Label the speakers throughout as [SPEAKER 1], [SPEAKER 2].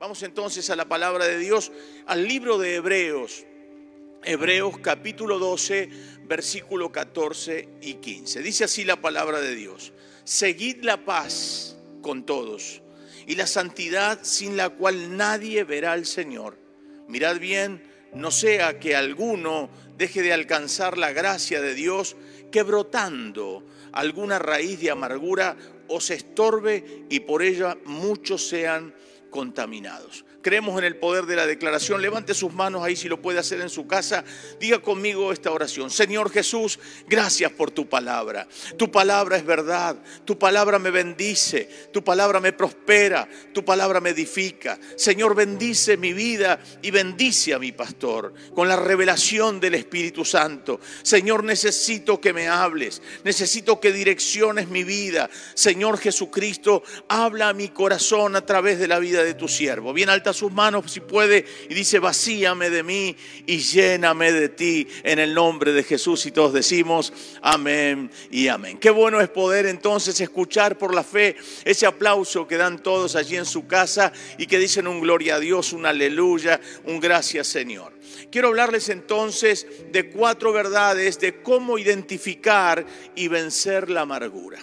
[SPEAKER 1] Vamos entonces a la palabra de Dios, al libro de Hebreos. Hebreos capítulo 12, versículo 14 y 15. Dice así la palabra de Dios. Seguid la paz con todos y la santidad sin la cual nadie verá al Señor. Mirad bien, no sea que alguno deje de alcanzar la gracia de Dios, que brotando alguna raíz de amargura os estorbe y por ella muchos sean contaminados. Creemos en el poder de la declaración. Levante sus manos ahí si lo puede hacer en su casa. Diga conmigo esta oración. Señor Jesús, gracias por tu palabra. Tu palabra es verdad. Tu palabra me bendice. Tu palabra me prospera. Tu palabra me edifica. Señor, bendice mi vida y bendice a mi pastor con la revelación del Espíritu Santo. Señor, necesito que me hables. Necesito que direcciones mi vida. Señor Jesucristo, habla a mi corazón a través de la vida de tu siervo. Bien alta sus manos si puede y dice, vacíame de mí y lléname de ti en el nombre de Jesús. Y todos decimos, amén y amén. Qué bueno es poder entonces escuchar por la fe ese aplauso que dan todos allí en su casa y que dicen un gloria a Dios, un aleluya, un gracias Señor. Quiero hablarles entonces de cuatro verdades de cómo identificar y vencer la amargura.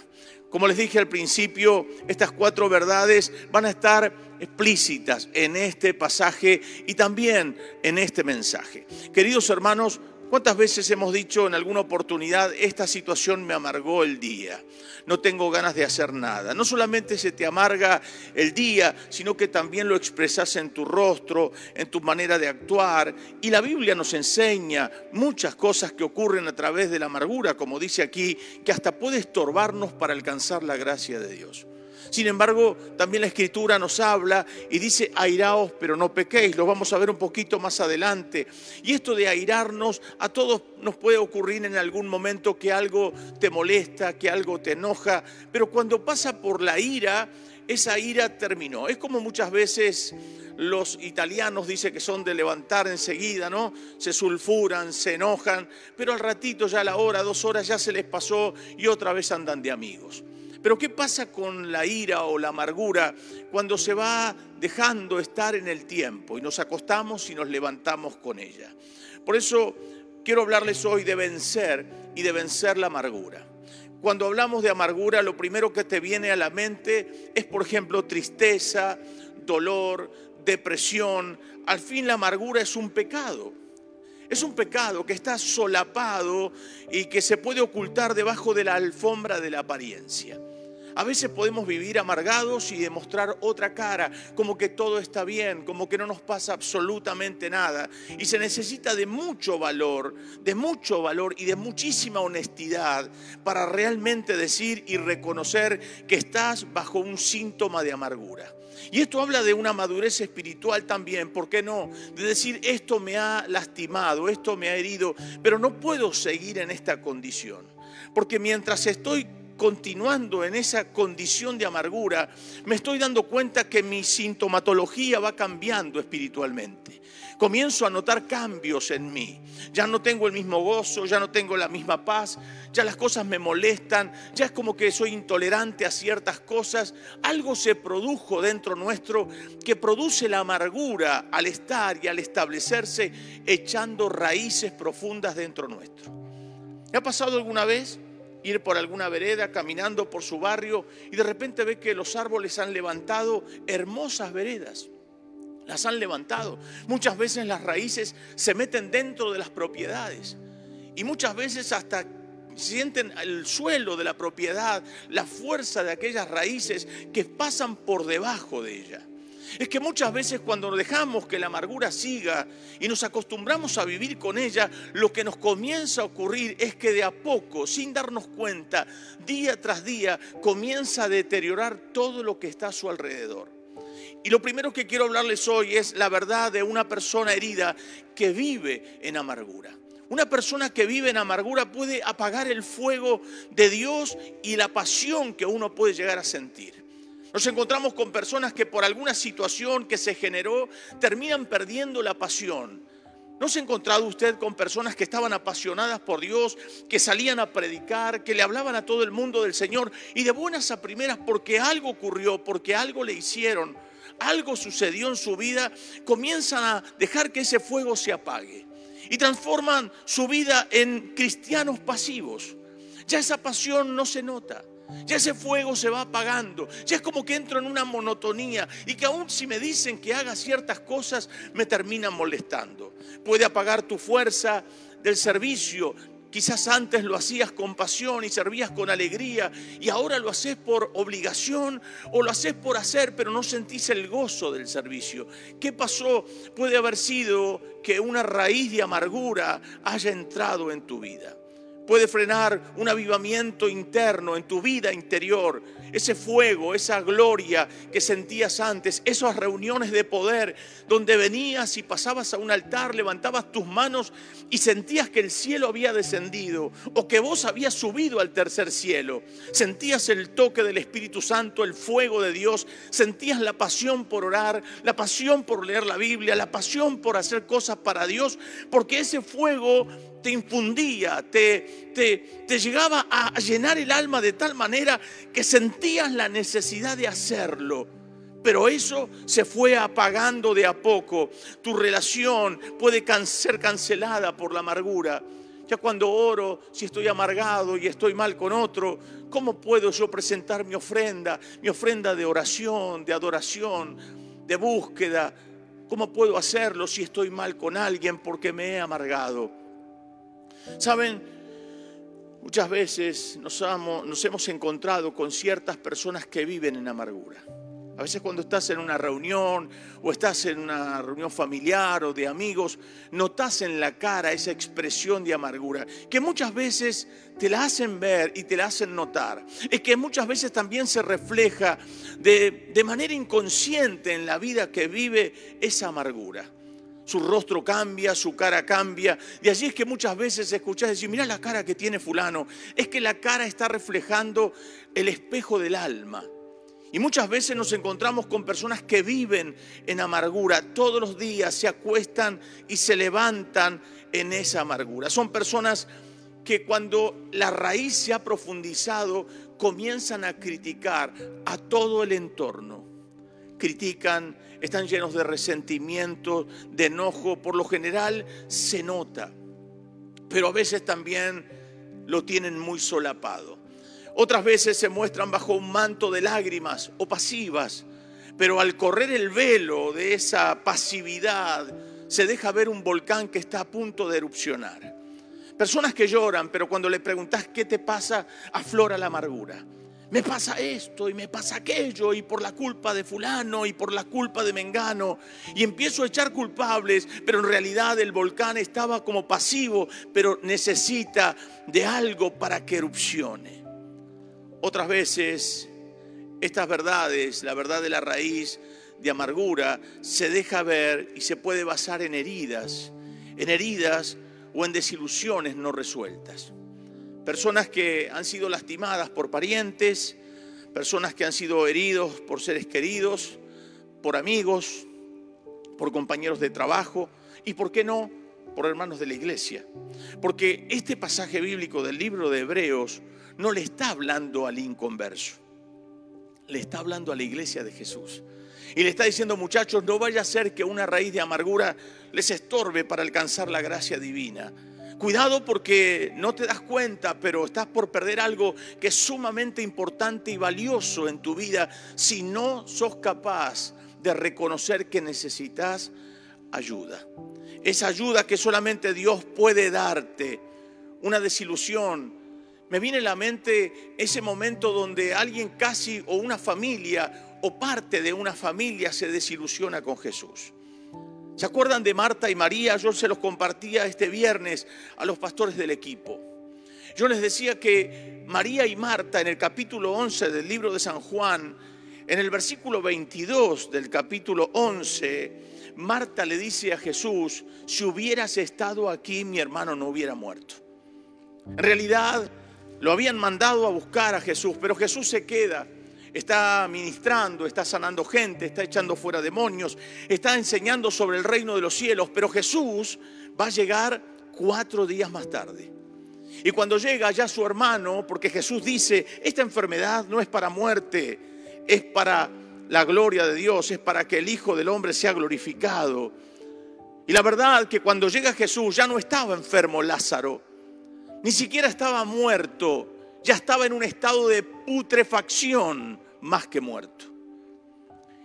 [SPEAKER 1] Como les dije al principio, estas cuatro verdades van a estar explícitas en este pasaje y también en este mensaje. Queridos hermanos, ¿Cuántas veces hemos dicho en alguna oportunidad, esta situación me amargó el día? No tengo ganas de hacer nada. No solamente se te amarga el día, sino que también lo expresas en tu rostro, en tu manera de actuar. Y la Biblia nos enseña muchas cosas que ocurren a través de la amargura, como dice aquí, que hasta puede estorbarnos para alcanzar la gracia de Dios. Sin embargo, también la escritura nos habla y dice, airaos, pero no pequéis. Lo vamos a ver un poquito más adelante. Y esto de airarnos, a todos nos puede ocurrir en algún momento que algo te molesta, que algo te enoja, pero cuando pasa por la ira, esa ira terminó. Es como muchas veces los italianos dicen que son de levantar enseguida, ¿no? Se sulfuran, se enojan, pero al ratito ya la hora, dos horas ya se les pasó y otra vez andan de amigos. Pero ¿qué pasa con la ira o la amargura cuando se va dejando estar en el tiempo y nos acostamos y nos levantamos con ella? Por eso quiero hablarles hoy de vencer y de vencer la amargura. Cuando hablamos de amargura, lo primero que te viene a la mente es, por ejemplo, tristeza, dolor, depresión. Al fin la amargura es un pecado. Es un pecado que está solapado y que se puede ocultar debajo de la alfombra de la apariencia. A veces podemos vivir amargados y demostrar otra cara, como que todo está bien, como que no nos pasa absolutamente nada. Y se necesita de mucho valor, de mucho valor y de muchísima honestidad para realmente decir y reconocer que estás bajo un síntoma de amargura. Y esto habla de una madurez espiritual también, ¿por qué no? De decir, esto me ha lastimado, esto me ha herido, pero no puedo seguir en esta condición. Porque mientras estoy continuando en esa condición de amargura, me estoy dando cuenta que mi sintomatología va cambiando espiritualmente. Comienzo a notar cambios en mí. Ya no tengo el mismo gozo, ya no tengo la misma paz, ya las cosas me molestan, ya es como que soy intolerante a ciertas cosas. Algo se produjo dentro nuestro que produce la amargura al estar y al establecerse echando raíces profundas dentro nuestro. ¿Me ha pasado alguna vez? ir por alguna vereda, caminando por su barrio y de repente ve que los árboles han levantado hermosas veredas. Las han levantado. Muchas veces las raíces se meten dentro de las propiedades y muchas veces hasta sienten el suelo de la propiedad, la fuerza de aquellas raíces que pasan por debajo de ella. Es que muchas veces cuando dejamos que la amargura siga y nos acostumbramos a vivir con ella, lo que nos comienza a ocurrir es que de a poco, sin darnos cuenta, día tras día, comienza a deteriorar todo lo que está a su alrededor. Y lo primero que quiero hablarles hoy es la verdad de una persona herida que vive en amargura. Una persona que vive en amargura puede apagar el fuego de Dios y la pasión que uno puede llegar a sentir. Nos encontramos con personas que por alguna situación que se generó terminan perdiendo la pasión. ¿No se ha encontrado usted con personas que estaban apasionadas por Dios, que salían a predicar, que le hablaban a todo el mundo del Señor y de buenas a primeras porque algo ocurrió, porque algo le hicieron, algo sucedió en su vida, comienzan a dejar que ese fuego se apague y transforman su vida en cristianos pasivos. Ya esa pasión no se nota. Ya ese fuego se va apagando. Ya es como que entro en una monotonía y que aún si me dicen que haga ciertas cosas, me terminan molestando. Puede apagar tu fuerza del servicio. Quizás antes lo hacías con pasión y servías con alegría y ahora lo haces por obligación o lo haces por hacer, pero no sentís el gozo del servicio. ¿Qué pasó? Puede haber sido que una raíz de amargura haya entrado en tu vida puede frenar un avivamiento interno en tu vida interior, ese fuego, esa gloria que sentías antes, esas reuniones de poder donde venías y pasabas a un altar, levantabas tus manos y sentías que el cielo había descendido o que vos habías subido al tercer cielo. Sentías el toque del Espíritu Santo, el fuego de Dios, sentías la pasión por orar, la pasión por leer la Biblia, la pasión por hacer cosas para Dios, porque ese fuego te infundía, te, te, te, llegaba a llenar el alma de tal manera que sentías la necesidad de hacerlo. Pero eso se fue apagando de a poco. Tu relación puede ser cancelada por la amargura. Ya cuando oro, si estoy amargado y estoy mal con otro, ¿cómo puedo yo presentar mi ofrenda? Mi ofrenda de oración, de adoración, de búsqueda. ¿Cómo puedo hacerlo si estoy mal con alguien porque me he amargado? Saben, muchas veces nos, hemos encontrado con ciertas personas que viven en amargura. A veces cuando estás en una reunión o estás en una reunión familiar o de amigos, notas en la cara esa expresión de amargura, que muchas veces te la hacen ver y te la hacen notar. Es que muchas veces también se refleja de manera inconsciente en la vida que vive esa amargura su rostro cambia, su cara cambia. Y allí es que muchas veces escuchás decir, mira la cara que tiene fulano. Es que la cara está reflejando el espejo del alma. Y muchas veces nos encontramos con personas que viven en amargura. Todos los días se acuestan y se levantan en esa amargura. Son personas que cuando la raíz se ha profundizado comienzan a criticar a todo el entorno. Critican están llenos de resentimiento, de enojo, por lo general se nota, pero a veces también lo tienen muy solapado. Otras veces se muestran bajo un manto de lágrimas o pasivas, pero al correr el velo de esa pasividad se deja ver un volcán que está a punto de erupcionar. Personas que lloran, pero cuando le preguntas qué te pasa, aflora la amargura me pasa esto y me pasa aquello y por la culpa de fulano y por la culpa de Mengano y empiezo a echar culpables, pero en realidad el volcán estaba como pasivo, pero necesita de algo para que erupcione. Otras veces estas verdades, la verdad de la raíz de amargura, se deja ver y se puede basar en heridas, en heridas o en desilusiones no resueltas personas que han sido lastimadas por parientes, personas que han sido heridos por seres queridos, por amigos, por compañeros de trabajo y, ¿por qué no?, por hermanos de la iglesia. Porque este pasaje bíblico del libro de Hebreos no le está hablando al inconverso, le está hablando a la iglesia de Jesús. Y le está diciendo, muchachos, no vaya a ser que una raíz de amargura les estorbe para alcanzar la gracia divina. Cuidado porque no te das cuenta, pero estás por perder algo que es sumamente importante y valioso en tu vida si no sos capaz de reconocer que necesitas ayuda. Esa ayuda que solamente Dios puede darte. Una desilusión. Me viene a la mente ese momento donde alguien casi o una familia o parte de una familia se desilusiona con Jesús. ¿Se acuerdan de Marta y María? Yo se los compartía este viernes a los pastores del equipo. Yo les decía que María y Marta en el capítulo 11 del libro de San Juan, en el versículo 22 del capítulo 11, Marta le dice a Jesús, si hubieras estado aquí mi hermano no hubiera muerto. En realidad lo habían mandado a buscar a Jesús, pero Jesús se queda está ministrando, está sanando gente, está echando fuera demonios, está enseñando sobre el reino de los cielos, pero Jesús va a llegar cuatro días más tarde. Y cuando llega ya su hermano, porque Jesús dice, esta enfermedad no es para muerte, es para la gloria de Dios, es para que el Hijo del Hombre sea glorificado. Y la verdad que cuando llega Jesús ya no estaba enfermo Lázaro, ni siquiera estaba muerto, ya estaba en un estado de putrefacción más que muerto.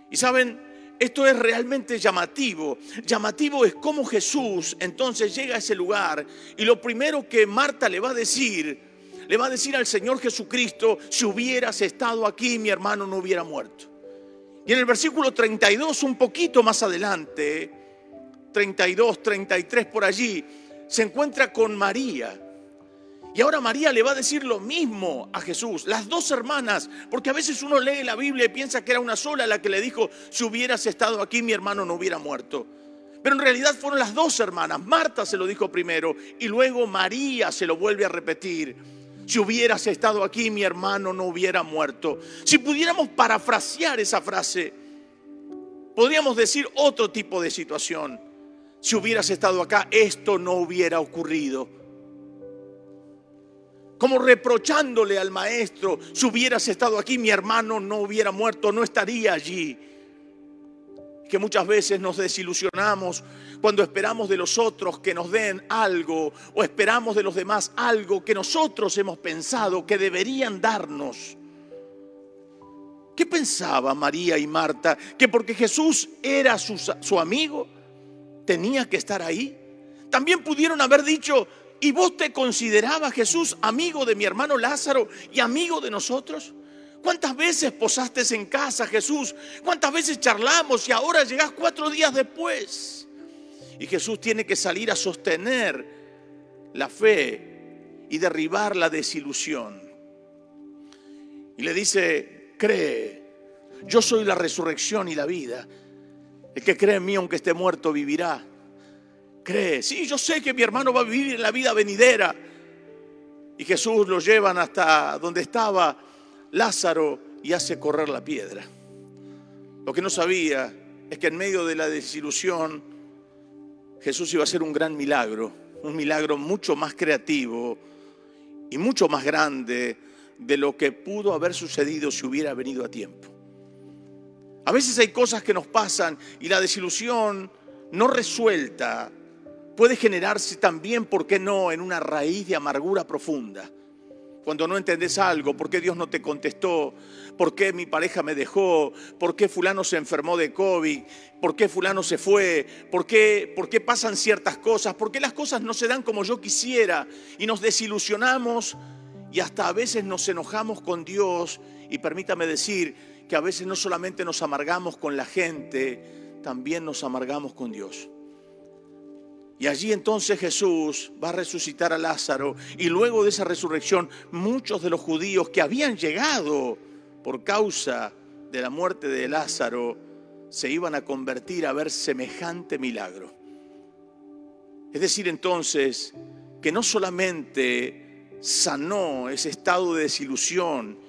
[SPEAKER 1] Y saben, esto es realmente llamativo. Llamativo es cómo Jesús entonces llega a ese lugar y lo primero que Marta le va a decir, le va a decir al Señor Jesucristo, si hubieras estado aquí mi hermano no hubiera muerto. Y en el versículo 32, un poquito más adelante, 32, 33 por allí, se encuentra con María. Y ahora María le va a decir lo mismo a Jesús, las dos hermanas, porque a veces uno lee la Biblia y piensa que era una sola la que le dijo, si hubieras estado aquí mi hermano no hubiera muerto. Pero en realidad fueron las dos hermanas. Marta se lo dijo primero y luego María se lo vuelve a repetir. Si hubieras estado aquí mi hermano no hubiera muerto. Si pudiéramos parafrasear esa frase, podríamos decir otro tipo de situación. Si hubieras estado acá, esto no hubiera ocurrido como reprochándole al maestro, si hubieras estado aquí, mi hermano no hubiera muerto, no estaría allí. Que muchas veces nos desilusionamos cuando esperamos de los otros que nos den algo o esperamos de los demás algo que nosotros hemos pensado que deberían darnos. ¿Qué pensaba María y Marta? ¿Que porque Jesús era su, su amigo tenía que estar ahí? También pudieron haber dicho, ¿Y vos te considerabas, Jesús, amigo de mi hermano Lázaro y amigo de nosotros? ¿Cuántas veces posaste en casa, Jesús? ¿Cuántas veces charlamos y ahora llegás cuatro días después? Y Jesús tiene que salir a sostener la fe y derribar la desilusión. Y le dice, cree, yo soy la resurrección y la vida. El que cree en mí, aunque esté muerto, vivirá cree. Sí, yo sé que mi hermano va a vivir la vida venidera. Y Jesús lo llevan hasta donde estaba Lázaro y hace correr la piedra. Lo que no sabía es que en medio de la desilusión Jesús iba a hacer un gran milagro, un milagro mucho más creativo y mucho más grande de lo que pudo haber sucedido si hubiera venido a tiempo. A veces hay cosas que nos pasan y la desilusión no resuelta puede generarse también, ¿por qué no?, en una raíz de amargura profunda. Cuando no entendés algo, ¿por qué Dios no te contestó? ¿Por qué mi pareja me dejó? ¿Por qué fulano se enfermó de COVID? ¿Por qué fulano se fue? ¿Por qué, ¿Por qué pasan ciertas cosas? ¿Por qué las cosas no se dan como yo quisiera? Y nos desilusionamos y hasta a veces nos enojamos con Dios. Y permítame decir que a veces no solamente nos amargamos con la gente, también nos amargamos con Dios. Y allí entonces Jesús va a resucitar a Lázaro y luego de esa resurrección muchos de los judíos que habían llegado por causa de la muerte de Lázaro se iban a convertir a ver semejante milagro. Es decir entonces que no solamente sanó ese estado de desilusión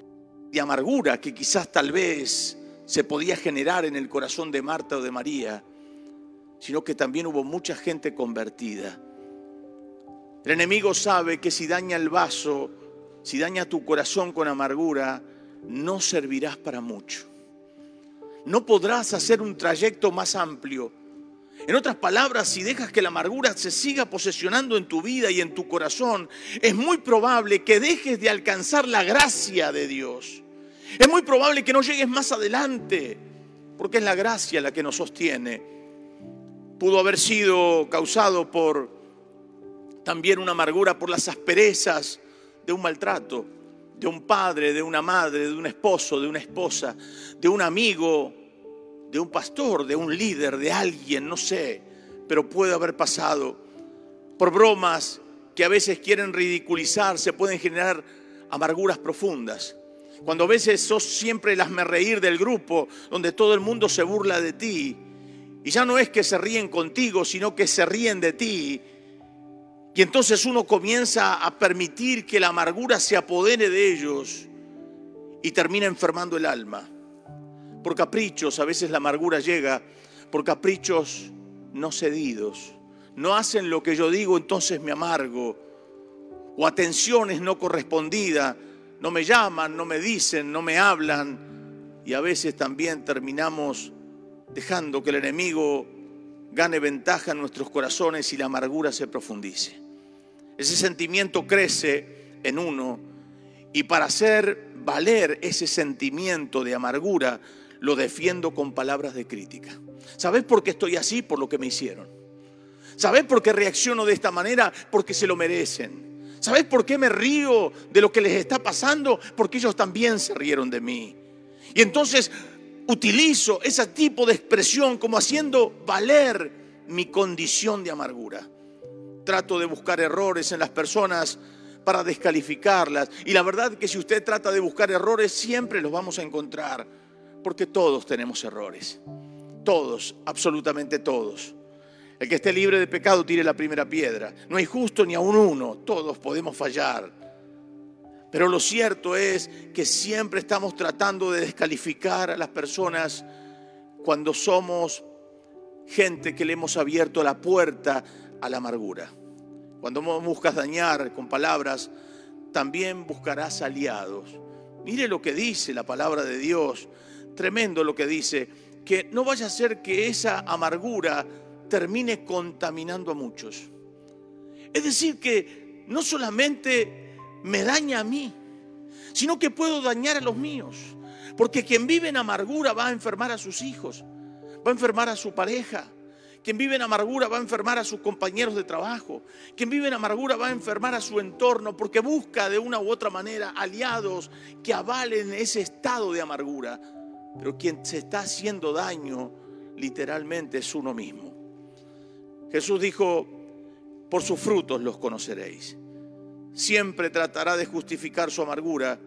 [SPEAKER 1] y amargura que quizás tal vez se podía generar en el corazón de Marta o de María, sino que también hubo mucha gente convertida. El enemigo sabe que si daña el vaso, si daña tu corazón con amargura, no servirás para mucho. No podrás hacer un trayecto más amplio. En otras palabras, si dejas que la amargura se siga posesionando en tu vida y en tu corazón, es muy probable que dejes de alcanzar la gracia de Dios. Es muy probable que no llegues más adelante, porque es la gracia la que nos sostiene pudo haber sido causado por también una amargura por las asperezas de un maltrato, de un padre, de una madre, de un esposo, de una esposa, de un amigo, de un pastor, de un líder, de alguien, no sé, pero puede haber pasado por bromas que a veces quieren ridiculizar, se pueden generar amarguras profundas. Cuando a veces sos siempre el me reír del grupo, donde todo el mundo se burla de ti, y ya no es que se ríen contigo, sino que se ríen de ti. Y entonces uno comienza a permitir que la amargura se apodere de ellos y termina enfermando el alma. Por caprichos, a veces la amargura llega, por caprichos no cedidos. No hacen lo que yo digo, entonces me amargo. O atenciones no correspondidas. No me llaman, no me dicen, no me hablan. y a veces también terminamos dejando que el enemigo gane ventaja en nuestros corazones y la amargura se profundice. Ese sentimiento crece en uno y para hacer valer ese sentimiento de amargura, lo defiendo con palabras de crítica. ¿Sabes por qué estoy así? Por lo que me hicieron. ¿Sabes por qué reacciono de esta manera? Porque se lo merecen. ¿Sabes por qué me río de lo que les está pasando? Porque ellos también se rieron de mí. Y entonces utilizo ese tipo de expresión como haciendo valer mi condición de amargura. Trato de buscar errores en las personas para descalificarlas. Y la verdad que si usted trata de buscar errores, siempre los vamos a encontrar, porque todos tenemos errores. Todos, absolutamente todos. El que esté libre de pecado tire la primera piedra. No hay justo ni a un uno, todos podemos fallar. Pero lo cierto es que siempre estamos tratando de descalificar a las personas cuando somos gente que le hemos abierto la puerta a la amargura. Cuando buscas dañar con palabras, también buscarás aliados. Mire lo que dice la palabra de Dios. Tremendo lo que dice. Que no vaya a ser que esa amargura termine contaminando a muchos. Es decir, que no solamente me daña a mí, sino que puedo dañar a los míos. Porque quien vive en amargura va a enfermar a sus hijos, va a enfermar a su pareja, quien vive en amargura va a enfermar a sus compañeros de trabajo. Quien vive en amargura va a enfermar a su entorno porque busca de una u otra manera aliados que avalen ese estado de amargura. Pero quien se está haciendo daño literalmente es uno mismo. Jesús dijo, por sus frutos los conoceréis. Siempre tratará de justificar su amargura,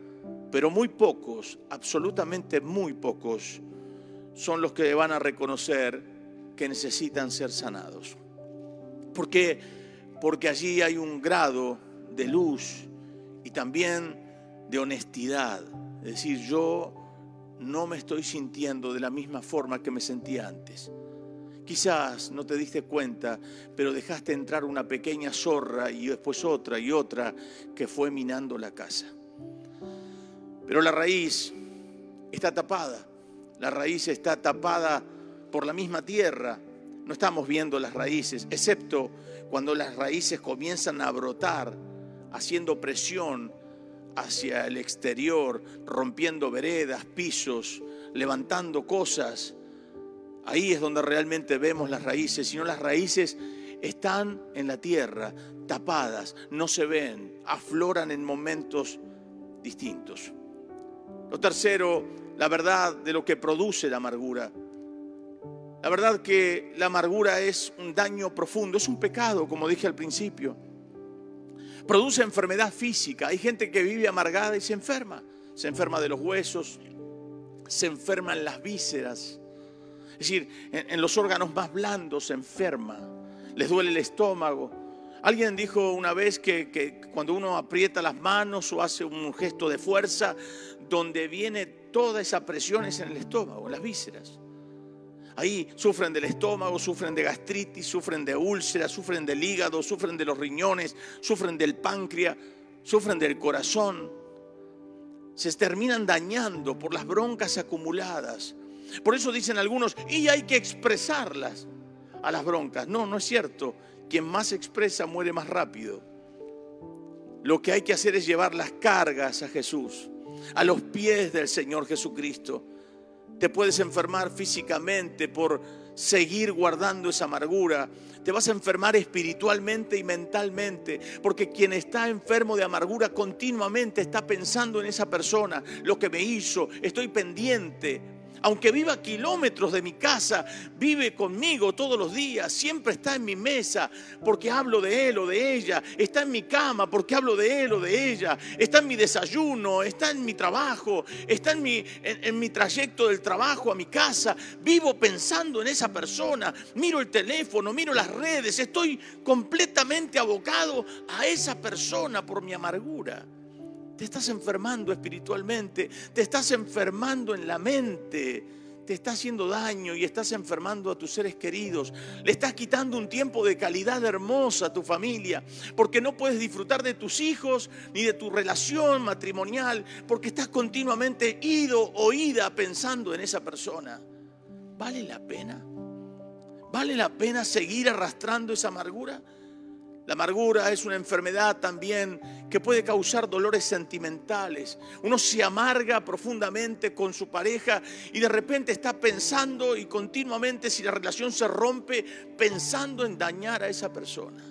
[SPEAKER 1] pero muy pocos, absolutamente muy pocos, son los que van a reconocer que necesitan ser sanados. ¿Por qué? Porque allí hay un grado de luz y también de honestidad. Es decir, yo no me estoy sintiendo de la misma forma que me sentía antes. Quizás no te diste cuenta, pero dejaste entrar una pequeña zorra y después otra y otra que fue minando la casa. Pero la raíz está tapada. La raíz está tapada por la misma tierra, no estamos viendo las raíces, excepto cuando las raíces comienzan a brotar, haciendo presión hacia el exterior, rompiendo veredas, pisos, levantando cosas. Ahí es donde realmente vemos las raíces, si no las raíces están en la tierra, tapadas, no se ven, afloran en momentos distintos. Lo tercero, la verdad de lo que produce la amargura. La verdad que la amargura es un daño profundo, es un pecado, como dije al principio. Produce enfermedad física. Hay gente que vive amargada y se enferma. Se enferma de los huesos, se enferma en las vísceras. Es decir, en, los órganos más blandos se enferma. Les duele el estómago. Alguien dijo una vez que, que cuando uno aprieta las manos o hace un gesto de fuerza, donde viene toda esa presión es en el estómago, en las vísceras. Ahí sufren del estómago, sufren de gastritis, sufren de úlceras, sufren del hígado, sufren de los riñones, sufren del páncreas, sufren del corazón. Se terminan dañando por las broncas acumuladas. Por eso dicen algunos, y hay que expresarlas a las broncas. No, no es cierto. Quien más expresa muere más rápido. Lo que hay que hacer es llevar las cargas a Jesús, a los pies del Señor Jesucristo te puedes enfermar físicamente por seguir guardando esa amargura. Te vas a enfermar espiritualmente y mentalmente, porque quien está enfermo de amargura continuamente está pensando en esa persona, lo que me hizo, estoy pendiente, aunque viva kilómetros de mi casa, vive conmigo todos los días, siempre está en mi mesa porque hablo de él o de ella, está en mi cama porque hablo de él o de ella, está en mi desayuno, está en mi trabajo, está en mi, en, mi trayecto del trabajo a mi casa, vivo pensando en esa persona, miro el teléfono, miro las redes, estoy completamente abocado a esa persona por mi amargura. Te estás enfermando espiritualmente, te estás enfermando en la mente, te está haciendo daño y estás enfermando a tus seres queridos. Le estás quitando un tiempo de calidad hermosa a tu familia, porque no puedes disfrutar de tus hijos ni de tu relación matrimonial, porque estás continuamente ido o ida pensando en esa persona. ¿Vale la pena? ¿Vale la pena seguir arrastrando esa amargura? La amargura es una enfermedad también que puede causar dolores sentimentales. Uno se amarga profundamente con su pareja y de repente está pensando y continuamente si la relación se rompe pensando en dañar a esa persona.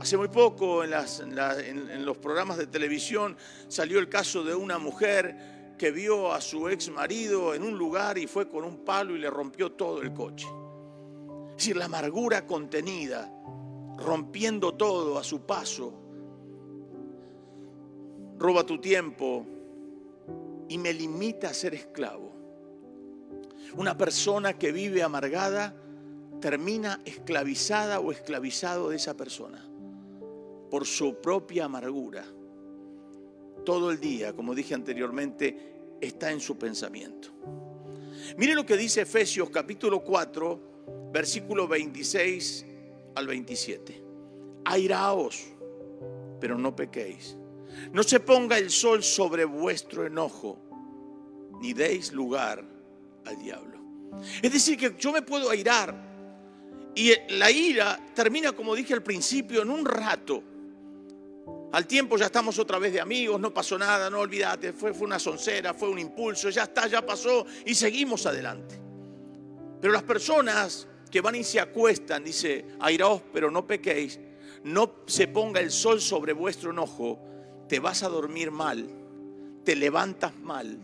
[SPEAKER 1] Hace muy poco en, los programas de televisión salió el caso de una mujer que vio a su ex marido en un lugar y fue con un palo y le rompió todo el coche. Es decir, la amargura contenida rompiendo todo a su paso. Roba tu tiempo y me limita a ser esclavo. Una persona que vive amargada termina esclavizada o esclavizado de esa persona por su propia amargura. Todo el día, como dije anteriormente, está en su pensamiento. Mire lo que dice Efesios capítulo 4, versículo 26 al 27. Airaos, pero no pequéis. No se ponga el sol sobre vuestro enojo, ni deis lugar al diablo. Es decir, que yo me puedo airar y la ira termina, como dije al principio, en un rato. Al tiempo ya estamos otra vez de amigos, no pasó nada, no olvídate, fue, fue una soncera, fue un impulso, ya está, ya pasó y seguimos adelante. Pero las personas que van y se acuestan, dice, airaos, pero no pequéis, no se ponga el sol sobre vuestro enojo, te vas a dormir mal, te levantas mal,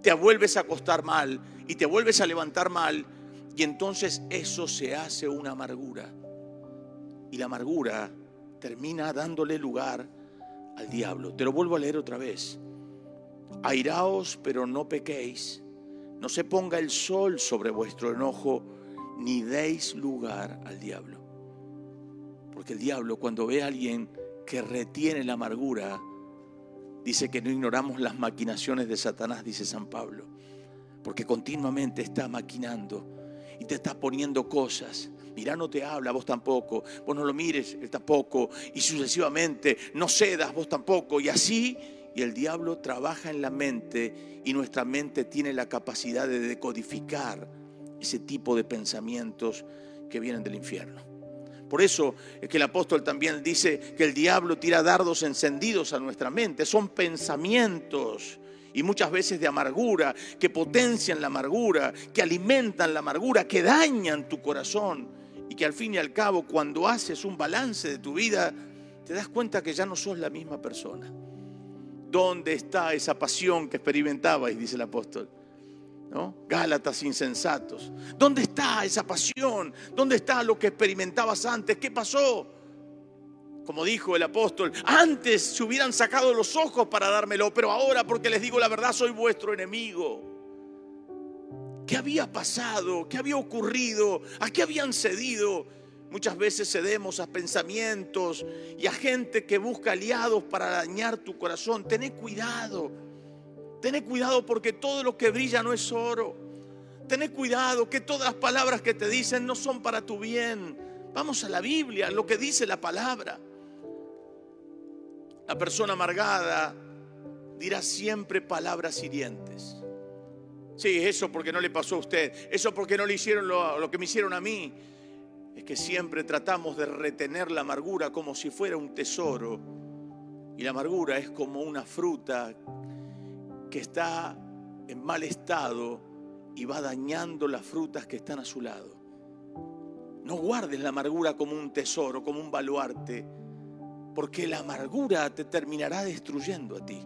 [SPEAKER 1] te vuelves a acostar mal y te vuelves a levantar mal, y entonces eso se hace una amargura. Y la amargura termina dándole lugar al diablo. Te lo vuelvo a leer otra vez. Airaos, pero no pequéis. No se ponga el sol sobre vuestro enojo ni deis lugar al diablo. Porque el diablo cuando ve a alguien que retiene la amargura, dice que no ignoramos las maquinaciones de Satanás, dice San Pablo. Porque continuamente está maquinando y te está poniendo cosas. Mira, no te habla, vos tampoco. Vos no lo mires, él tampoco. Y sucesivamente, no cedas, vos tampoco. Y así, y el diablo trabaja en la mente y nuestra mente tiene la capacidad de decodificar ese tipo de pensamientos que vienen del infierno. Por eso es que el apóstol también dice que el diablo tira dardos encendidos a nuestra mente. Son pensamientos y muchas veces de amargura, que potencian la amargura, que alimentan la amargura, que dañan tu corazón y que al fin y al cabo cuando haces un balance de tu vida, te das cuenta que ya no sos la misma persona. ¿Dónde está esa pasión que experimentabais? Dice el apóstol. Gálatas insensatos. ¿Dónde está esa pasión? ¿Dónde está lo que experimentabas antes? ¿Qué pasó? Como dijo el apóstol, antes se hubieran sacado los ojos para dármelo, pero ahora porque les digo la verdad soy vuestro enemigo. ¿Qué había pasado? ¿Qué había ocurrido? ¿A qué habían cedido? Muchas veces cedemos a pensamientos y a gente que busca aliados para dañar tu corazón. Tené cuidado. Tené cuidado porque todo lo que brilla no es oro. Tené cuidado que todas las palabras que te dicen no son para tu bien. Vamos a la Biblia, lo que dice la palabra. La persona amargada dirá siempre palabras hirientes. Sí, eso porque no le pasó a usted, eso porque no le hicieron lo, lo, que me hicieron a mí. Es que siempre tratamos de retener la amargura como si fuera un tesoro. Y la amargura es como una fruta que está en mal estado y va dañando las frutas que están a su lado. No guardes la amargura como un tesoro, como un baluarte, porque la amargura te terminará destruyendo a ti.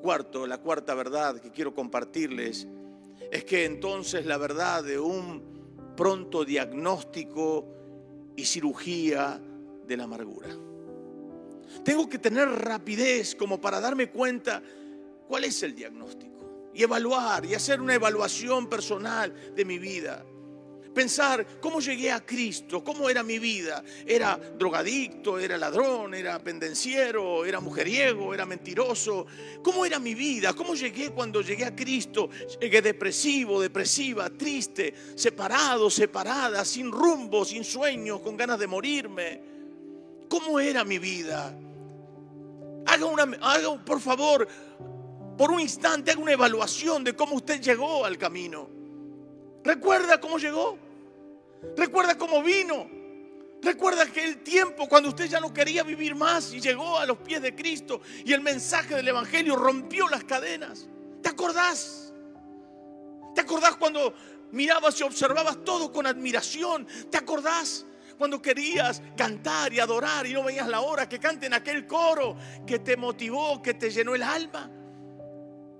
[SPEAKER 1] Cuarto, la cuarta verdad que quiero compartirles es que entonces la verdad de un pronto diagnóstico y cirugía de la amargura. Tengo que tener rapidez como para darme cuenta cuál es el diagnóstico y evaluar y hacer una evaluación personal de mi vida. Pensar cómo llegué a Cristo, cómo era mi vida. Era drogadicto, era ladrón, era pendenciero, era mujeriego, era mentiroso. ¿Cómo era mi vida? ¿Cómo llegué cuando llegué a Cristo? Llegué depresivo, depresiva, triste, separado, separada, sin rumbo, sin sueños, con ganas de morirme. ¿Cómo era mi vida? Haga una, haga, por favor, por un instante, haga una evaluación de cómo usted llegó al camino. ¿Recuerda cómo llegó? ¿Recuerda cómo vino? ¿Recuerda aquel tiempo cuando usted ya no quería vivir más y llegó a los pies de Cristo y el mensaje del Evangelio rompió las cadenas? ¿Te acordás? ¿Te acordás cuando mirabas y observabas todo con admiración? ¿Te acordás? Cuando querías cantar y adorar y no veías la hora que canten aquel coro que te motivó, que te llenó el alma.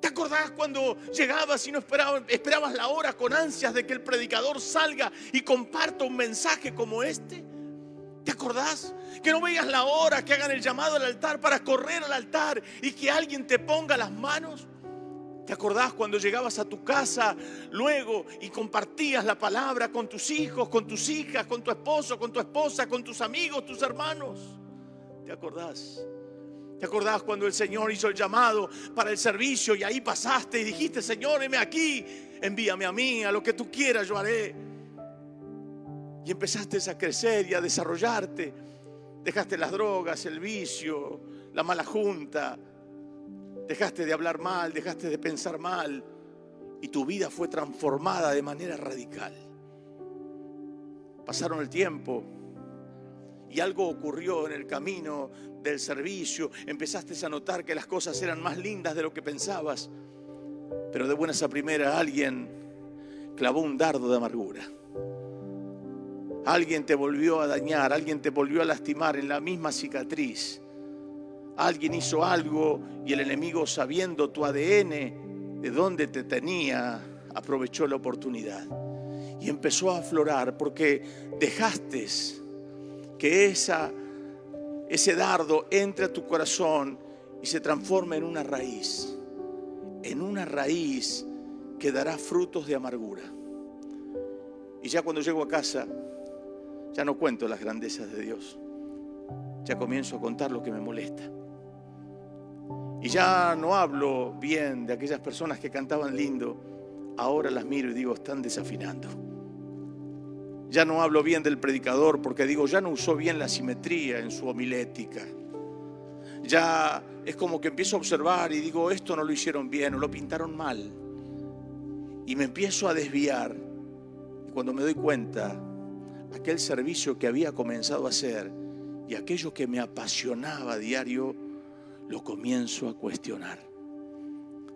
[SPEAKER 1] ¿Te acordás cuando llegabas y no esperabas, esperabas la hora con ansias de que el predicador salga y comparta un mensaje como este? ¿Te acordás? Que no veías la hora que hagan el llamado al altar para correr al altar y que alguien te ponga las manos. ¿Te acordás cuando llegabas a tu casa luego y compartías la palabra con tus hijos, con tus hijas, con tu esposo, con tu esposa, con tus amigos, tus hermanos? ¿Te acordás? ¿Te acordás cuando el Señor hizo el llamado para el servicio y ahí pasaste y dijiste, Señor, heme aquí, envíame a mí, a lo que tú quieras yo haré? Y empezaste a crecer y a desarrollarte. Dejaste las drogas, el vicio, la mala junta. Dejaste de hablar mal, dejaste de pensar mal. Y tu vida fue transformada de manera radical. Pasaron el tiempo y algo ocurrió en el camino del servicio, empezaste a notar que las cosas eran más lindas de lo que pensabas, pero de buenas a primera alguien clavó un dardo de amargura. Alguien te volvió a dañar, alguien te volvió a lastimar en la misma cicatriz. Alguien hizo algo y el enemigo, sabiendo tu ADN, de dónde te tenía, aprovechó la oportunidad. Y empezó a aflorar porque dejaste que esa, ese dardo entre a tu corazón y se transforme en una raíz, en una raíz que dará frutos de amargura. Y ya cuando llego a casa, ya no cuento las grandezas de Dios, ya comienzo a contar lo que me molesta. Y ya no hablo bien de aquellas personas que cantaban lindo, ahora las miro y digo, están desafinando. Ya no hablo bien del predicador porque digo, ya no usó bien la simetría en su homilética. Ya es como que empiezo a observar y digo, esto no lo hicieron bien o lo pintaron mal. Y me empiezo a desviar. Y cuando me doy cuenta, aquel servicio que había comenzado a hacer y aquello que me apasionaba a diario, lo comienzo a cuestionar.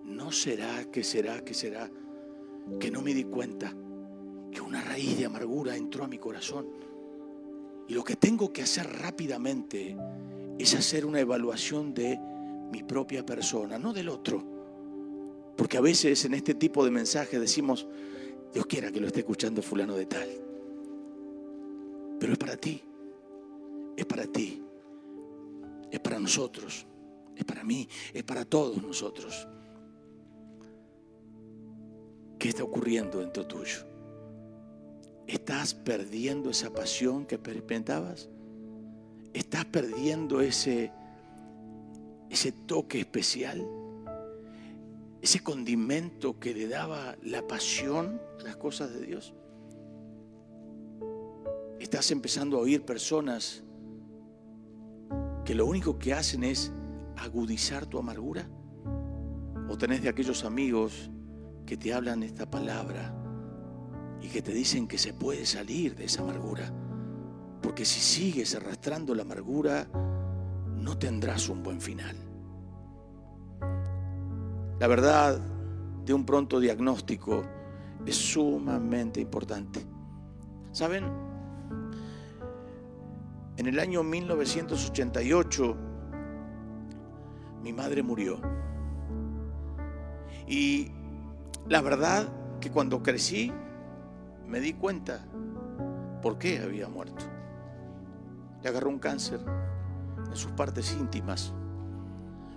[SPEAKER 1] ¿No será que será que será que no me di cuenta? que una raíz de amargura entró a mi corazón. Y lo que tengo que hacer rápidamente es hacer una evaluación de mi propia persona, no del otro. Porque a veces en este tipo de mensajes decimos, Dios quiera que lo esté escuchando fulano de tal. Pero es para ti, es para ti, es para nosotros, es para mí, es para todos nosotros. ¿Qué está ocurriendo dentro tuyo? ¿Estás perdiendo esa pasión que experimentabas? ¿Estás perdiendo ese, ese toque especial? Ese condimento que le daba la pasión a las cosas de Dios. Estás empezando a oír personas que lo único que hacen es agudizar tu amargura. O tenés de aquellos amigos que te hablan esta palabra y que te dicen que se puede salir de esa amargura. Porque si sigues arrastrando la amargura, no tendrás un buen final. La verdad de un pronto diagnóstico es sumamente importante. ¿Saben? En el año 1988 mi madre murió. Y la verdad que cuando crecí me di cuenta por qué había muerto. Le agarró un cáncer en sus partes íntimas,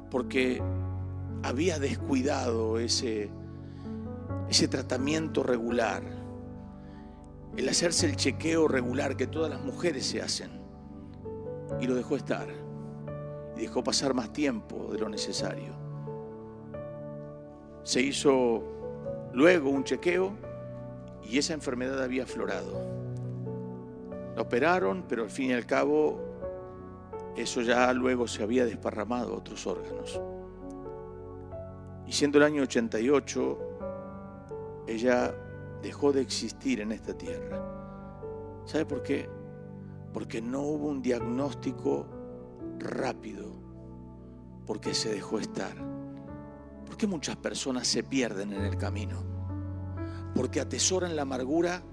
[SPEAKER 1] porque había descuidado ese, ese tratamiento regular. el hacerse el chequeo regular que todas las mujeres se hacen. Y lo dejó estar. Y dejó pasar más tiempo de lo necesario. Se hizo luego un chequeo y esa enfermedad había aflorado. La operaron, pero al fin y al cabo eso ya luego se había desparramado a otros órganos. Y siendo el año 88, ella dejó de existir en esta tierra. ¿Sabe por qué? Porque no hubo un diagnóstico rápido, porque se dejó estar. ¿Por qué muchas personas se pierden en el camino? Porque atesoran la amargura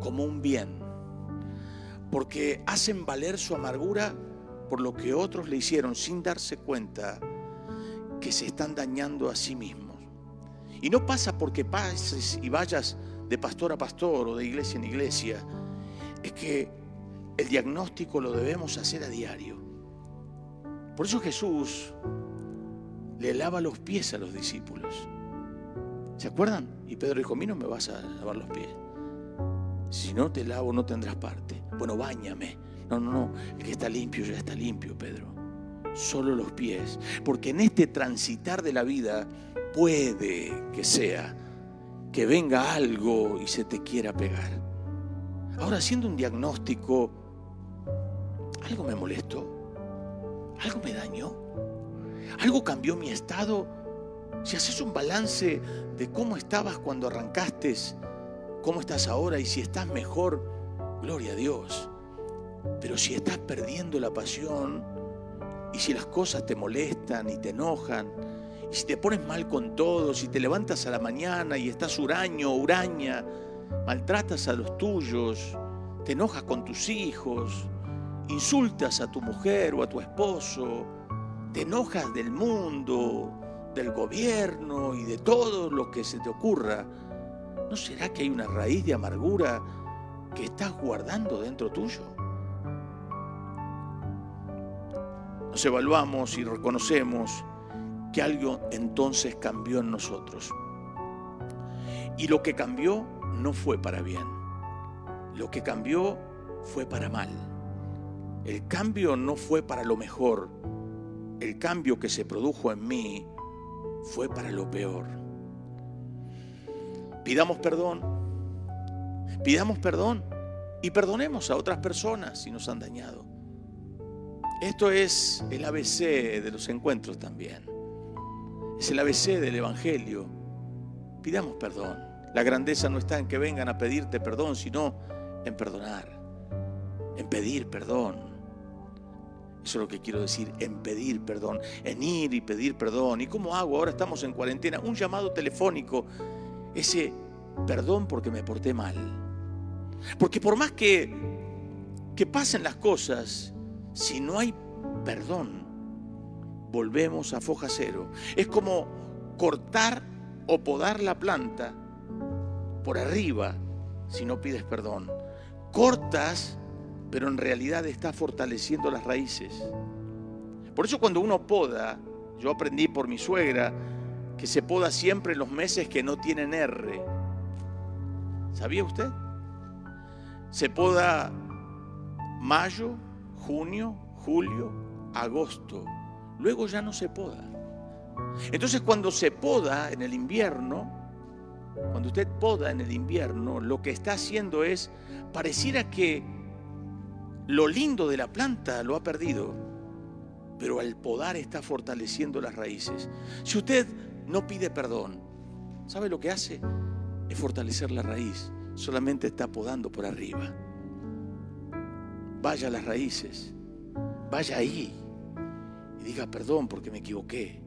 [SPEAKER 1] como un bien, porque hacen valer su amargura por lo que otros le hicieron sin darse cuenta que se están dañando a sí mismos. Y no pasa porque pases y vayas de pastor a pastor o de iglesia en iglesia. Es que el diagnóstico lo debemos hacer a diario. Por eso Jesús le lava los pies a los discípulos. ¿Se acuerdan? Y Pedro dijo, a mí no me vas a lavar los pies. Si no te lavo no tendrás parte. Bueno, báñame. No, no, no. El que está limpio ya está limpio, Pedro. Solo los pies. Porque en este transitar de la vida puede que sea que venga algo y se te quiera pegar. Ahora, haciendo un diagnóstico, algo me molestó, algo me dañó, algo cambió mi estado. Si haces un balance de cómo estabas cuando arrancaste, cómo estás ahora y si estás mejor, gloria a Dios. Pero si estás perdiendo la pasión y si las cosas te molestan y te enojan, y si te pones mal con todos, si te levantas a la mañana y estás huraño, huraña, maltratas a los tuyos, te enojas con tus hijos, insultas a tu mujer o a tu esposo, te enojas del mundo, del gobierno y de todo lo que se te ocurra, ¿no será que hay una raíz de amargura que estás guardando dentro tuyo? Nos evaluamos y reconocemos que algo entonces cambió en nosotros. Y lo que cambió no fue para bien. Lo que cambió fue para mal. El cambio no fue para lo mejor. El cambio que se produjo en mí fue para lo peor. Pidamos perdón. Pidamos perdón y perdonemos a otras personas si nos han dañado. Esto es el ABC de los encuentros también. Es el ABC del Evangelio. Pidamos perdón. La grandeza no está en que vengan a pedirte perdón, sino en perdonar, en pedir perdón. Eso es lo que quiero decir, en pedir perdón, en ir y pedir perdón. ¿Y cómo hago? Ahora estamos en cuarentena. Un llamado telefónico, ese perdón porque me porté mal. Porque por más que, que pasen las cosas, si no hay perdón, volvemos a foja cero. Es como cortar o podar la planta por arriba si no pides perdón. Cortas, pero en realidad está fortaleciendo las raíces. Por eso cuando uno poda, yo aprendí por mi suegra que se poda siempre en los meses que no tienen R. ¿Sabía usted? Se poda mayo, junio, julio, agosto luego ya no se poda. Entonces cuando se poda en el invierno, cuando usted poda en el invierno, lo que está haciendo es, pareciera que lo lindo de la planta lo ha perdido, pero al podar está fortaleciendo las raíces. Si usted no pide perdón, ¿sabe lo que hace? Es fortalecer la raíz, solamente está podando por arriba. Vaya a las raíces, vaya ahí y diga perdón porque me equivoqué,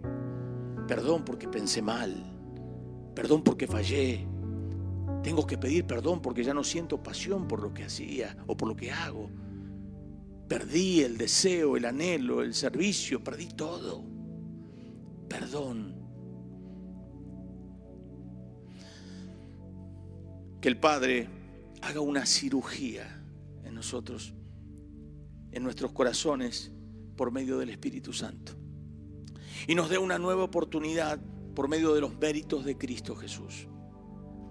[SPEAKER 1] perdón porque pensé mal, perdón porque fallé. Tengo que pedir perdón porque ya no siento pasión por lo que hacía o por lo que hago. Perdí el deseo, el anhelo, el servicio, perdí todo. Perdón. Que el Padre haga una cirugía en nosotros, en nuestros corazones por medio del Espíritu Santo. Y nos dé una nueva oportunidad por medio de los méritos de Cristo Jesús.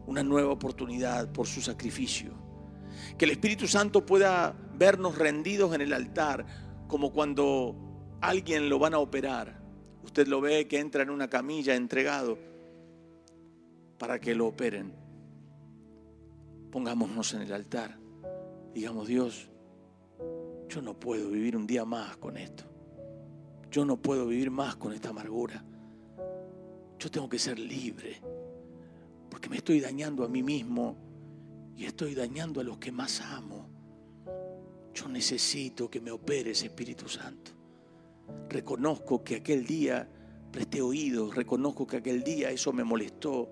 [SPEAKER 1] Una nueva oportunidad por su sacrificio. Que el Espíritu Santo pueda vernos rendidos en el altar, como cuando alguien lo van a operar. Usted lo ve que entra en una camilla entregado para que lo operen. Pongámonos en el altar. Digamos, Dios, yo no puedo vivir un día más con esto. Yo no puedo vivir más con esta amargura. Yo tengo que ser libre, porque me estoy dañando a mí mismo y estoy dañando a los que más amo. Yo necesito que me opere ese Espíritu Santo. Reconozco que aquel día presté oídos, reconozco que aquel día eso me molestó,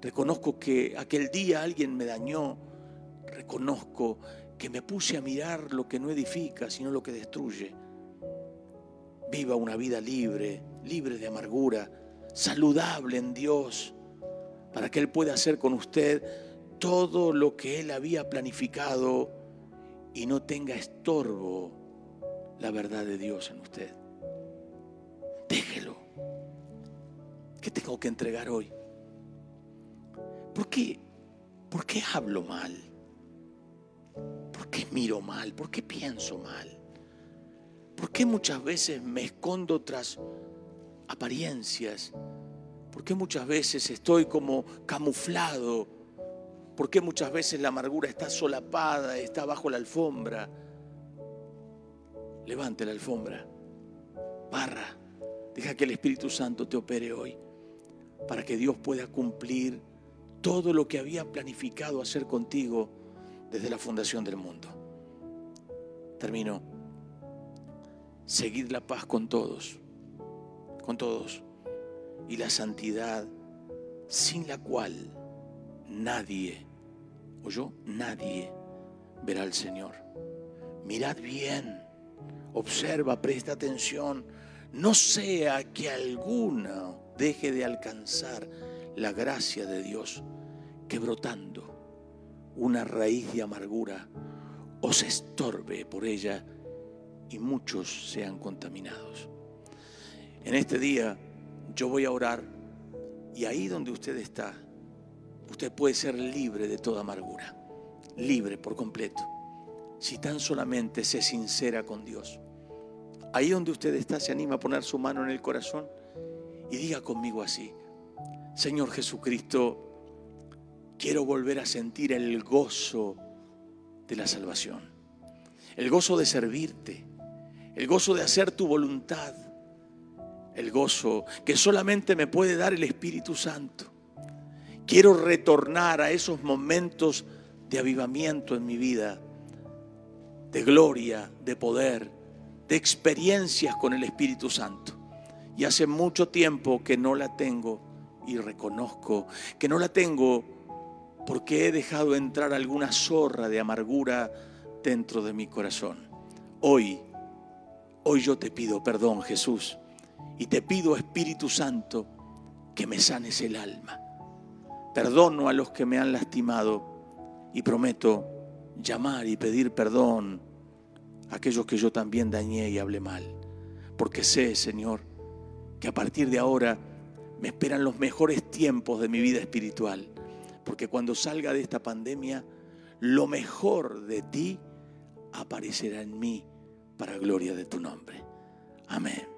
[SPEAKER 1] reconozco que aquel día alguien me dañó, reconozco que me puse a mirar lo que no edifica, sino lo que destruye. Viva una vida libre, libre de amargura, saludable en Dios, para que Él pueda hacer con usted todo lo que Él había planificado y no tenga estorbo la verdad de Dios en usted. Déjelo. ¿Qué tengo que entregar hoy? ¿Por qué? ¿Por qué hablo mal? ¿Por qué miro mal? ¿Por qué pienso mal? ¿Por qué muchas veces me escondo tras apariencias? ¿Por qué muchas veces estoy como camuflado? ¿Por qué muchas veces la amargura está solapada, está bajo la alfombra? Levante la alfombra, barra, deja que el Espíritu Santo te opere hoy para que Dios pueda cumplir todo lo que había planificado hacer contigo desde la fundación del mundo. Termino. Seguid la paz con todos, con todos, y la santidad sin la cual nadie, o yo, nadie verá al Señor. Mirad bien, observa, presta atención, no sea que alguno deje de alcanzar la gracia de Dios, que brotando una raíz de amargura os estorbe por ella y muchos sean contaminados. En este día yo voy a orar y ahí donde usted está, usted puede ser libre de toda amargura, libre por completo, si tan solamente se sincera con Dios. Ahí donde usted está, se anima a poner su mano en el corazón y diga conmigo así, Señor Jesucristo, quiero volver a sentir el gozo de la salvación, el gozo de servirte, el gozo de hacer tu voluntad, el gozo que solamente me puede dar el Espíritu Santo. Quiero retornar a esos momentos de avivamiento en mi vida, de gloria, de poder, de experiencias con el Espíritu Santo. Y hace mucho tiempo que no la tengo y reconozco que no la tengo porque he dejado entrar alguna zorra de amargura dentro de mi corazón. Hoy, hoy yo te pido perdón, Jesús, y te pido, Espíritu Santo, que me sanes el alma. Perdono a los que me han lastimado y prometo llamar y pedir perdón a aquellos que yo también dañé y hablé mal. Porque sé, Señor, que a partir de ahora me esperan los mejores tiempos de mi vida espiritual porque cuando salga de esta pandemia, lo mejor de ti aparecerá en mí para gloria de tu nombre. Amén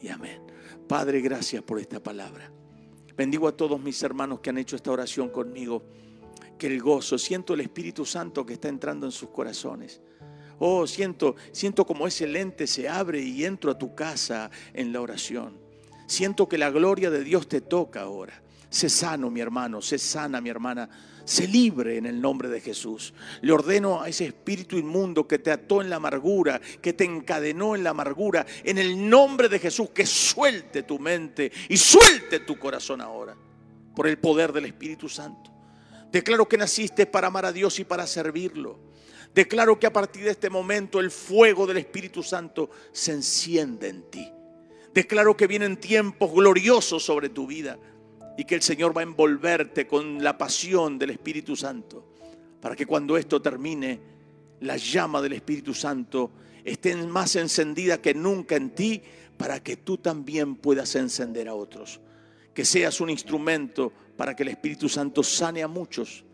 [SPEAKER 1] y amén. Padre, gracias por esta palabra. Bendigo a todos mis hermanos que han hecho esta oración conmigo. Que el gozo, siento el Espíritu Santo que está entrando en sus corazones. Oh, siento, siento como ese lente se abre y entro a tu casa en la oración. Siento que la gloria de Dios te toca ahora. Sé sano, mi hermano, sé sana, mi hermana. Sé libre en el nombre de Jesús. Le ordeno a ese espíritu inmundo que te ató en la amargura, que te encadenó en la amargura, en el nombre de Jesús, que suelte tu mente y suelte tu corazón ahora, por el poder del Espíritu Santo. Declaro que naciste para amar a Dios y para servirlo. Declaro que a partir de este momento el fuego del Espíritu Santo se enciende en ti. Declaro que vienen tiempos gloriosos sobre tu vida y que el Señor va a envolverte con la pasión del Espíritu Santo, para que cuando esto termine, la llama del Espíritu Santo esté más encendida que nunca en ti, para que tú también puedas encender a otros. Que seas un instrumento para que el Espíritu Santo sane a muchos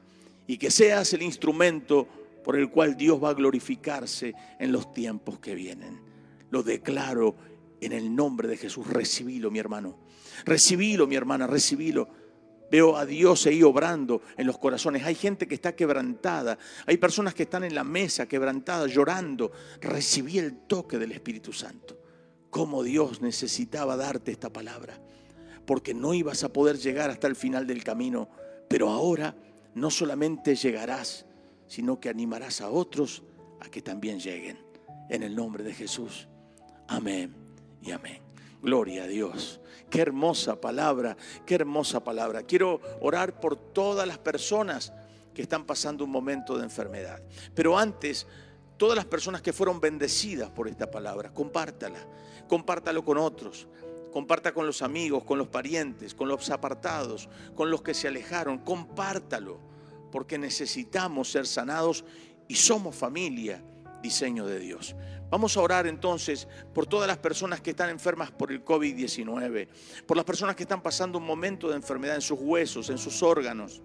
[SPEAKER 1] y que seas el instrumento por el cual Dios va a glorificarse en los tiempos que vienen. Lo declaro en el nombre de Jesús. Recibilo, mi hermano. Recibilo, mi hermana, recibilo. Veo a Dios ahí obrando en los corazones. Hay gente que está quebrantada. Hay personas que están en la mesa quebrantadas, llorando. Recibí el toque del Espíritu Santo. Cómo Dios necesitaba darte esta palabra. Porque no ibas a poder llegar hasta el final del camino. Pero ahora no solamente llegarás, sino que animarás a otros a que también lleguen. En el nombre de Jesús. Amén y amén. Gloria a Dios. Qué hermosa palabra, qué hermosa palabra. Quiero orar por todas las personas que están pasando un momento de enfermedad. Pero antes, todas las personas que fueron bendecidas por esta palabra, compártala, compártalo con otros. Comparta con los amigos, con los parientes, con los apartados, con los que se alejaron. Compártalo, porque necesitamos ser sanados y somos familia, diseño de Dios. Vamos a orar entonces por todas las personas que están enfermas por el COVID-19, por las personas que están pasando un momento de enfermedad en sus huesos, en sus órganos,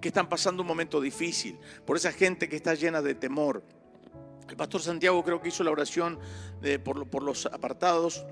[SPEAKER 1] que están pasando un momento difícil, por esa gente que está llena de temor. El pastor Santiago creo que hizo la oración por, por los apartados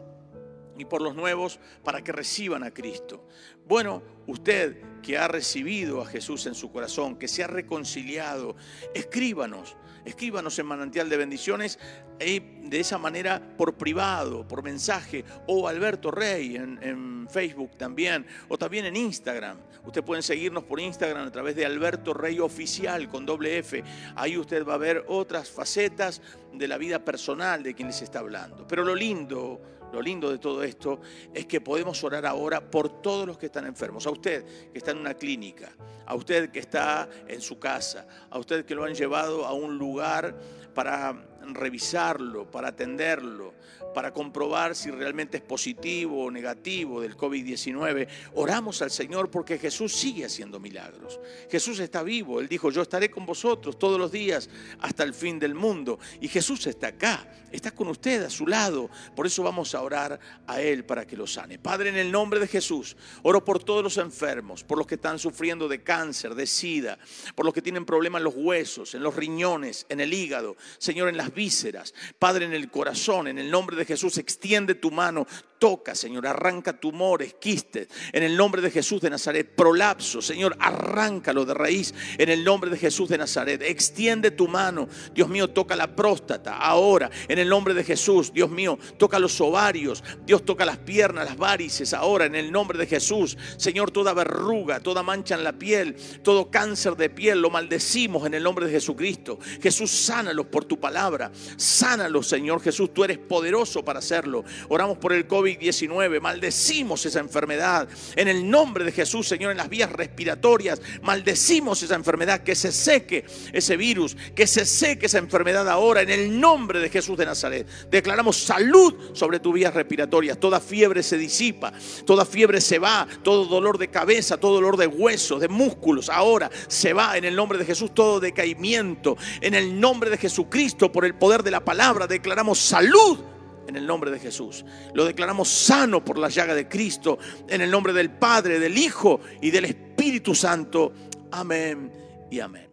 [SPEAKER 1] y por los nuevos para que reciban a Cristo. Bueno, usted que ha recibido a Jesús en su corazón, que se ha reconciliado, escríbanos escríbanos en Manantial de Bendiciones y de esa manera por privado, por mensaje, o Alberto Rey en, en, Facebook también, o también en Instagram. Usted pueden seguirnos por Instagram a través de Alberto Rey Oficial con doble F. Ahí usted va a ver otras facetas de la vida personal de quien les está hablando. Pero lo lindo, lo lindo de todo esto es que podemos orar ahora por todos los que están enfermos. A usted que está en una clínica, a usted que está en su casa, a usted que lo han llevado a un lugar para revisarlo, para atenderlo, para comprobar si realmente es positivo o negativo del COVID-19. Oramos al Señor porque Jesús sigue haciendo milagros. Jesús está vivo. Él dijo, yo estaré con vosotros todos los días hasta el fin del mundo. Y Jesús está acá, está con usted a su lado. Por eso vamos a orar a Él para que lo sane. Padre, en el nombre de Jesús, oro por todos los enfermos, por los que están sufriendo de cáncer, de sida, por los que tienen problemas en los huesos, en los riñones, en el hígado, Señor, en las vísceras. Padre, en el corazón, en el nombre de Jesús, extiende tu mano, toca, Señor, arranca tumores, quistes, en el nombre de Jesús de Nazaret, prolapso, Señor, arráncalo de raíz, en el nombre de Jesús de Nazaret, extiende tu mano, Dios mío, toca la próstata, ahora, en el nombre de Jesús, Dios mío, toca los ovarios, Dios toca las piernas, las varices, ahora, en el nombre de Jesús, Señor, toda verruga, toda mancha en la piel, todo cáncer de piel, lo maldecimos en el nombre de Jesucristo, Jesús, sánalos por tu palabra, sánalos, Señor Jesús, tú eres poderoso, para hacerlo. Oramos por el COVID-19, maldecimos esa enfermedad. En el nombre de Jesús, Señor, en las vías respiratorias, maldecimos esa enfermedad, que se seque ese virus, que se seque esa enfermedad ahora, en el nombre de Jesús de Nazaret. Declaramos salud sobre tus vías respiratorias. Toda fiebre se disipa, toda fiebre se va, todo dolor de cabeza, todo dolor de huesos, de músculos, ahora se va en el nombre de Jesús, todo decaimiento. En el nombre de Jesucristo, por el poder de la palabra, declaramos salud en el nombre de Jesús. Lo declaramos sano por la llaga de Cristo, en el nombre del Padre, del Hijo y del Espíritu Santo. Amén y amén.